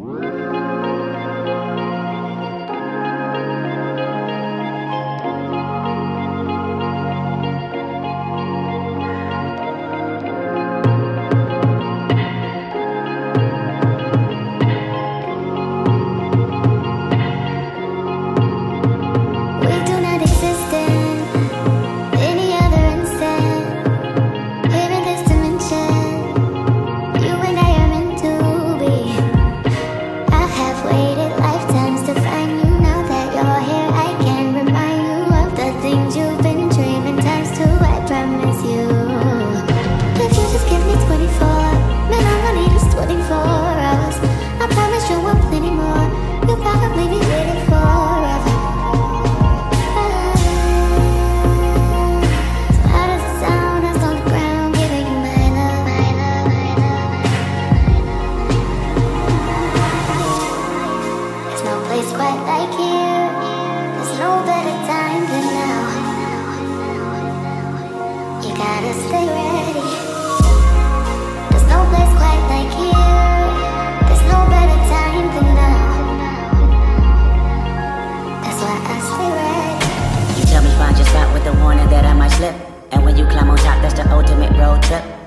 Woo!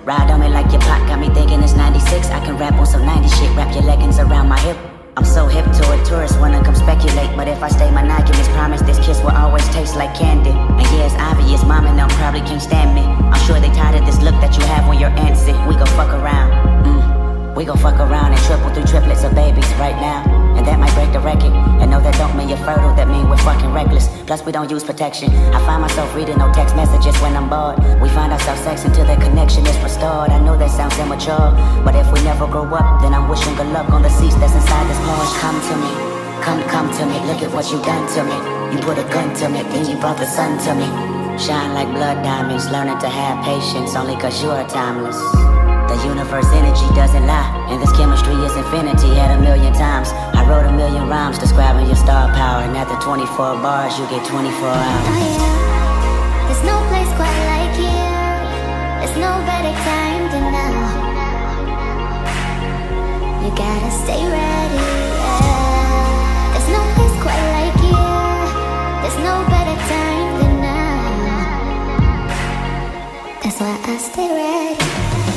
Ride on me like your pot, got me thinking it's 96. I can rap on some 90 shit, wrap your leggings around my hip. I'm so hip to it, tourists wanna come speculate. But if I stay monogamous, promise this kiss will always taste like candy. And yeah, it's obvious, mom and them probably can't stand me. I'm sure they tired of this look that you have when you're antsy. We gon' fuck around, mm. We gon' fuck around and triple through triplets of babies right now don't use protection. I find myself reading no text messages when I'm bored. We find ourselves sex until the connection is restored. I know that sounds immature, but if we never grow up, then I'm wishing good luck on the seats that's inside this Porsche. Come to me, come, come to me. Look at what you done to me. You put a gun to me, then you brought the sun to me. Shine like blood diamonds, learning to have patience only cause you are timeless. The universe energy doesn't lie, and this chemistry is infinity at a million times. I wrote a million rhymes describing your star power, and after 24 bars, you get 24 hours. Oh, yeah. There's no place quite like here. There's no better time than now. You gotta stay ready. Yeah. There's no place quite like here. There's no better time than now. That's why I stay ready.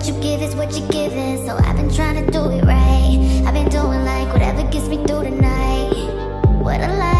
What you give is what you're giving. So I've been trying to do it right. I've been doing like whatever gets me through the night. What a life.